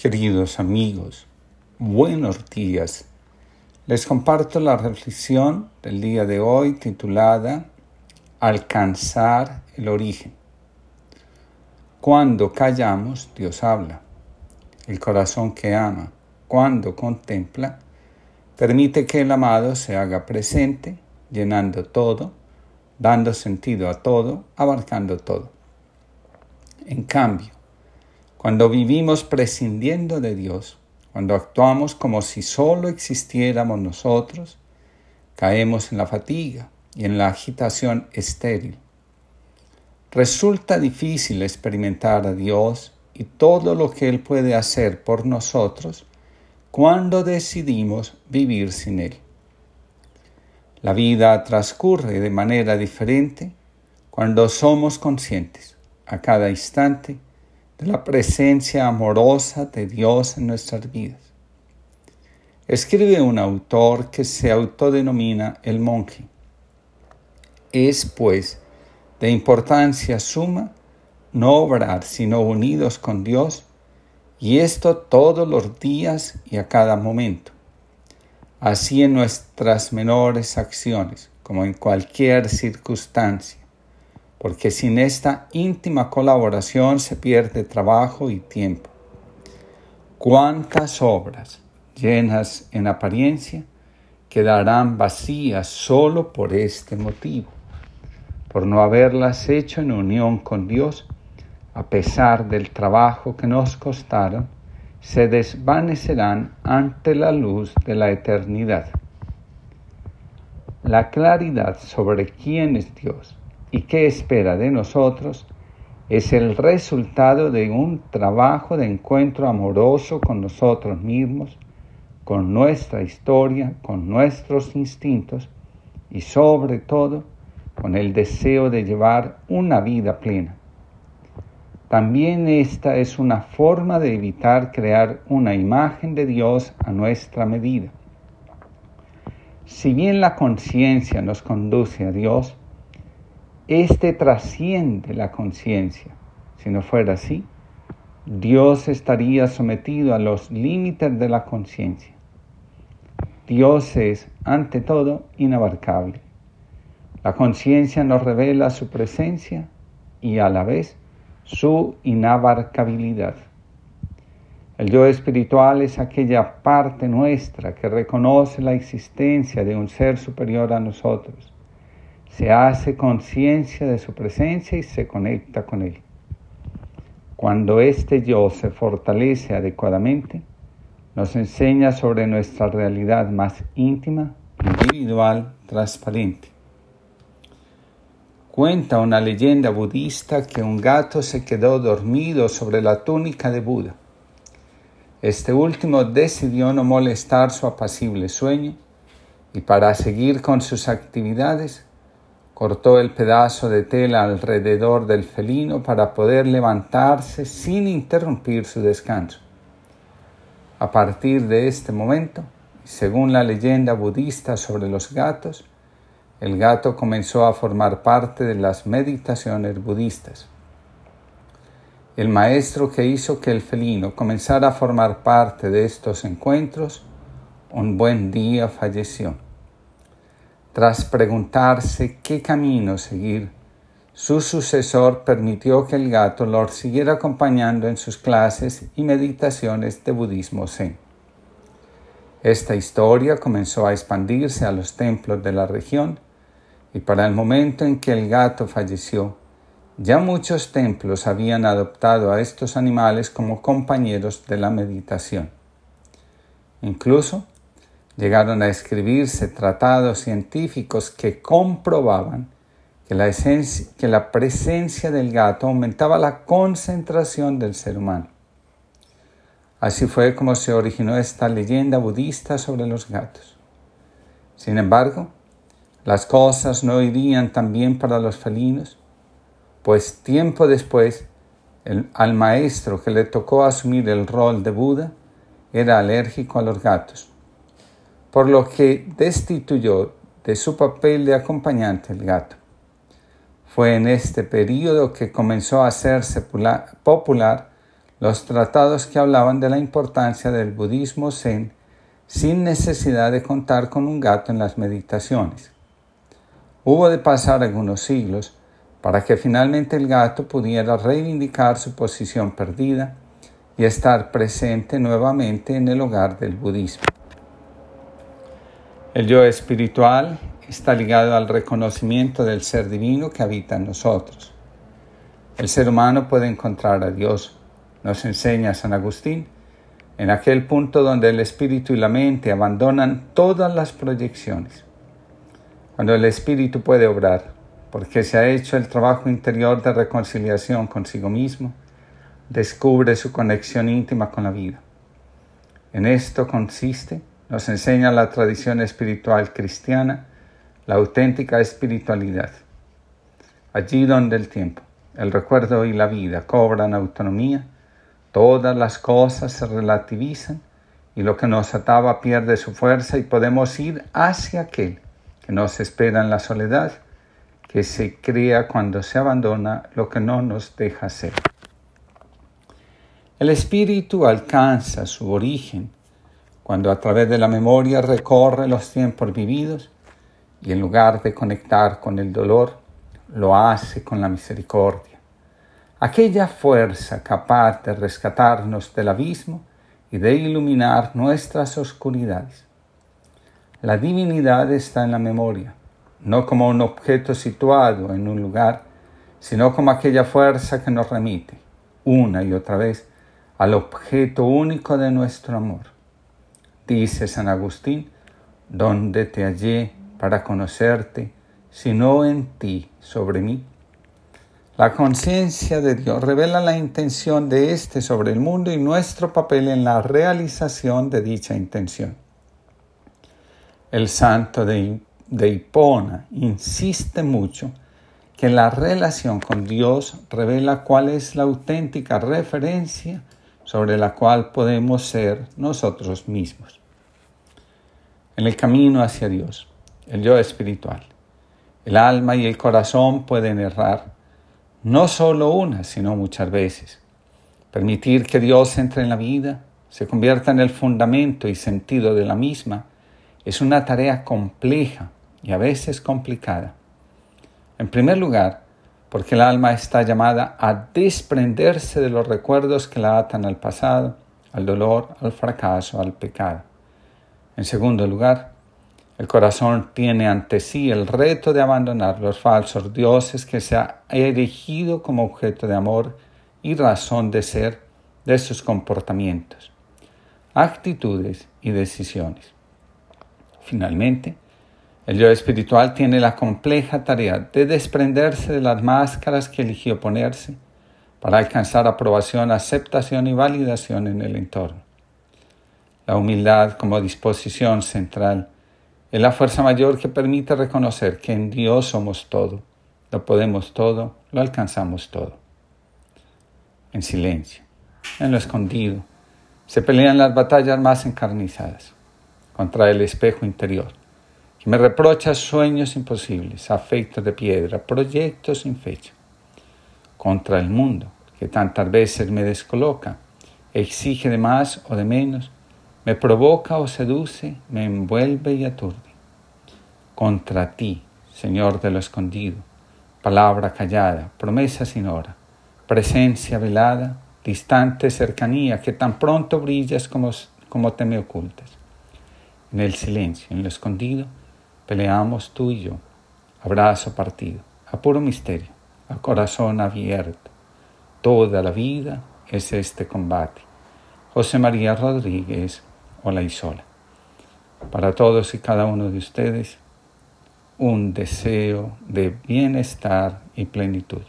Queridos amigos, buenos días. Les comparto la reflexión del día de hoy titulada Alcanzar el origen. Cuando callamos, Dios habla. El corazón que ama, cuando contempla, permite que el amado se haga presente, llenando todo, dando sentido a todo, abarcando todo. En cambio, cuando vivimos prescindiendo de Dios, cuando actuamos como si solo existiéramos nosotros, caemos en la fatiga y en la agitación estéril. Resulta difícil experimentar a Dios y todo lo que Él puede hacer por nosotros cuando decidimos vivir sin Él. La vida transcurre de manera diferente cuando somos conscientes a cada instante de la presencia amorosa de Dios en nuestras vidas. Escribe un autor que se autodenomina el monje. Es, pues, de importancia suma no obrar sino unidos con Dios, y esto todos los días y a cada momento. Así en nuestras menores acciones, como en cualquier circunstancia porque sin esta íntima colaboración se pierde trabajo y tiempo. ¿Cuántas obras llenas en apariencia quedarán vacías solo por este motivo? Por no haberlas hecho en unión con Dios, a pesar del trabajo que nos costaron, se desvanecerán ante la luz de la eternidad. La claridad sobre quién es Dios y qué espera de nosotros es el resultado de un trabajo de encuentro amoroso con nosotros mismos, con nuestra historia, con nuestros instintos y sobre todo con el deseo de llevar una vida plena. También esta es una forma de evitar crear una imagen de Dios a nuestra medida. Si bien la conciencia nos conduce a Dios, este trasciende la conciencia. Si no fuera así, Dios estaría sometido a los límites de la conciencia. Dios es, ante todo, inabarcable. La conciencia nos revela su presencia y a la vez su inabarcabilidad. El yo espiritual es aquella parte nuestra que reconoce la existencia de un ser superior a nosotros se hace conciencia de su presencia y se conecta con él. Cuando este yo se fortalece adecuadamente, nos enseña sobre nuestra realidad más íntima, individual, transparente. Cuenta una leyenda budista que un gato se quedó dormido sobre la túnica de Buda. Este último decidió no molestar su apacible sueño y para seguir con sus actividades cortó el pedazo de tela alrededor del felino para poder levantarse sin interrumpir su descanso. A partir de este momento, según la leyenda budista sobre los gatos, el gato comenzó a formar parte de las meditaciones budistas. El maestro que hizo que el felino comenzara a formar parte de estos encuentros, un buen día falleció. Tras preguntarse qué camino seguir, su sucesor permitió que el gato lo siguiera acompañando en sus clases y meditaciones de budismo zen. Esta historia comenzó a expandirse a los templos de la región y para el momento en que el gato falleció, ya muchos templos habían adoptado a estos animales como compañeros de la meditación. Incluso llegaron a escribirse tratados científicos que comprobaban que la, presencia del gato aumentaba la concentración del ser humano. Así fue como se originó esta leyenda budista sobre los gatos. Sin embargo, las cosas no irían tan bien para los felinos, pues tiempo después al maestro que le tocó asumir el rol de Buda era alérgico a los gatos por lo que destituyó de su papel de acompañante el gato. Fue en este periodo que comenzó a hacerse popular los tratados que hablaban de la importancia del budismo zen sin necesidad de contar con un gato en las meditaciones. Hubo de pasar algunos siglos para que finalmente el gato pudiera reivindicar su posición perdida y estar presente nuevamente en el hogar del budismo. El yo espiritual está ligado al reconocimiento del ser divino que habita en nosotros. El ser humano puede encontrar a Dios, nos enseña San Agustín, en aquel punto donde el espíritu y la mente abandonan todas las proyecciones. Cuando el espíritu puede obrar, porque se ha hecho el trabajo interior de reconciliación consigo mismo, descubre su conexión íntima con la vida. En esto consiste, nos enseña la tradición espiritual cristiana, la auténtica espiritualidad. Allí donde el tiempo, el recuerdo y la vida cobran autonomía, todas las cosas se relativizan y lo que nos ataba pierde su fuerza y podemos ir hacia aquel que nos espera en la soledad, que se crea cuando se abandona lo que no nos deja ser. El espíritu alcanza su origen cuando a través de la memoria recorre los tiempos vividos y en lugar de conectar con el dolor, lo hace con la misericordia. Aquella fuerza capaz de rescatarnos del abismo y de iluminar nuestras oscuridades. La divinidad está en la memoria, no como un objeto situado en un lugar, sino como aquella fuerza que nos remite, una y otra vez, al objeto único de nuestro amor. Dice San Agustín, donde te hallé para conocerte, sino en ti sobre mí. La conciencia de Dios revela la intención de éste sobre el mundo y nuestro papel en la realización de dicha intención. El santo de, de Hipona insiste mucho que la relación con Dios revela cuál es la auténtica referencia sobre la cual podemos ser nosotros mismos. En el camino hacia Dios, el yo espiritual. El alma y el corazón pueden errar, no solo una, sino muchas veces. Permitir que Dios entre en la vida, se convierta en el fundamento y sentido de la misma, es una tarea compleja y a veces complicada. En primer lugar, porque el alma está llamada a desprenderse de los recuerdos que la atan al pasado, al dolor, al fracaso, al pecado. En segundo lugar, el corazón tiene ante sí el reto de abandonar los falsos dioses que se ha erigido como objeto de amor y razón de ser de sus comportamientos, actitudes y decisiones. Finalmente, el yo espiritual tiene la compleja tarea de desprenderse de las máscaras que eligió ponerse para alcanzar aprobación, aceptación y validación en el entorno. La humildad como disposición central es la fuerza mayor que permite reconocer que en Dios somos todo, lo podemos todo, lo alcanzamos todo. En silencio, en lo escondido, se pelean las batallas más encarnizadas contra el espejo interior, me reprocha sueños imposibles, afectos de piedra, proyectos sin fecha, contra el mundo, que tantas veces me descoloca, exige de más o de menos, me provoca o seduce, me envuelve y aturde. Contra ti, Señor de lo escondido, palabra callada, promesa sin hora, presencia velada, distante cercanía que tan pronto brillas como, como te me ocultas. En el silencio, en lo escondido, peleamos tú y yo, abrazo partido, a puro misterio, a corazón abierto. Toda la vida es este combate. José María Rodríguez, Hola y sola. Para todos y cada uno de ustedes, un deseo de bienestar y plenitud.